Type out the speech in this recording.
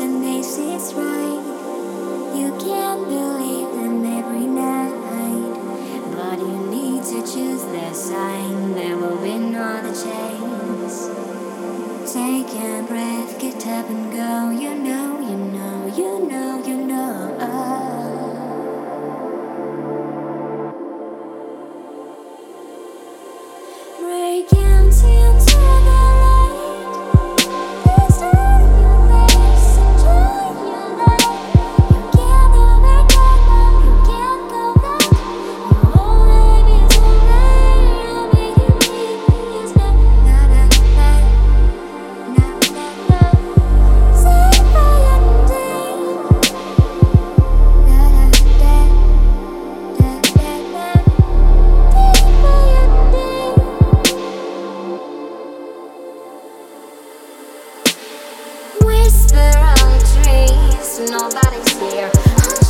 person thinks it's right. You can't believe them every night, but you need to choose their side. There will be no other chance. Take a breath, get up and go. You know, you know, you know, you know. nobody's here.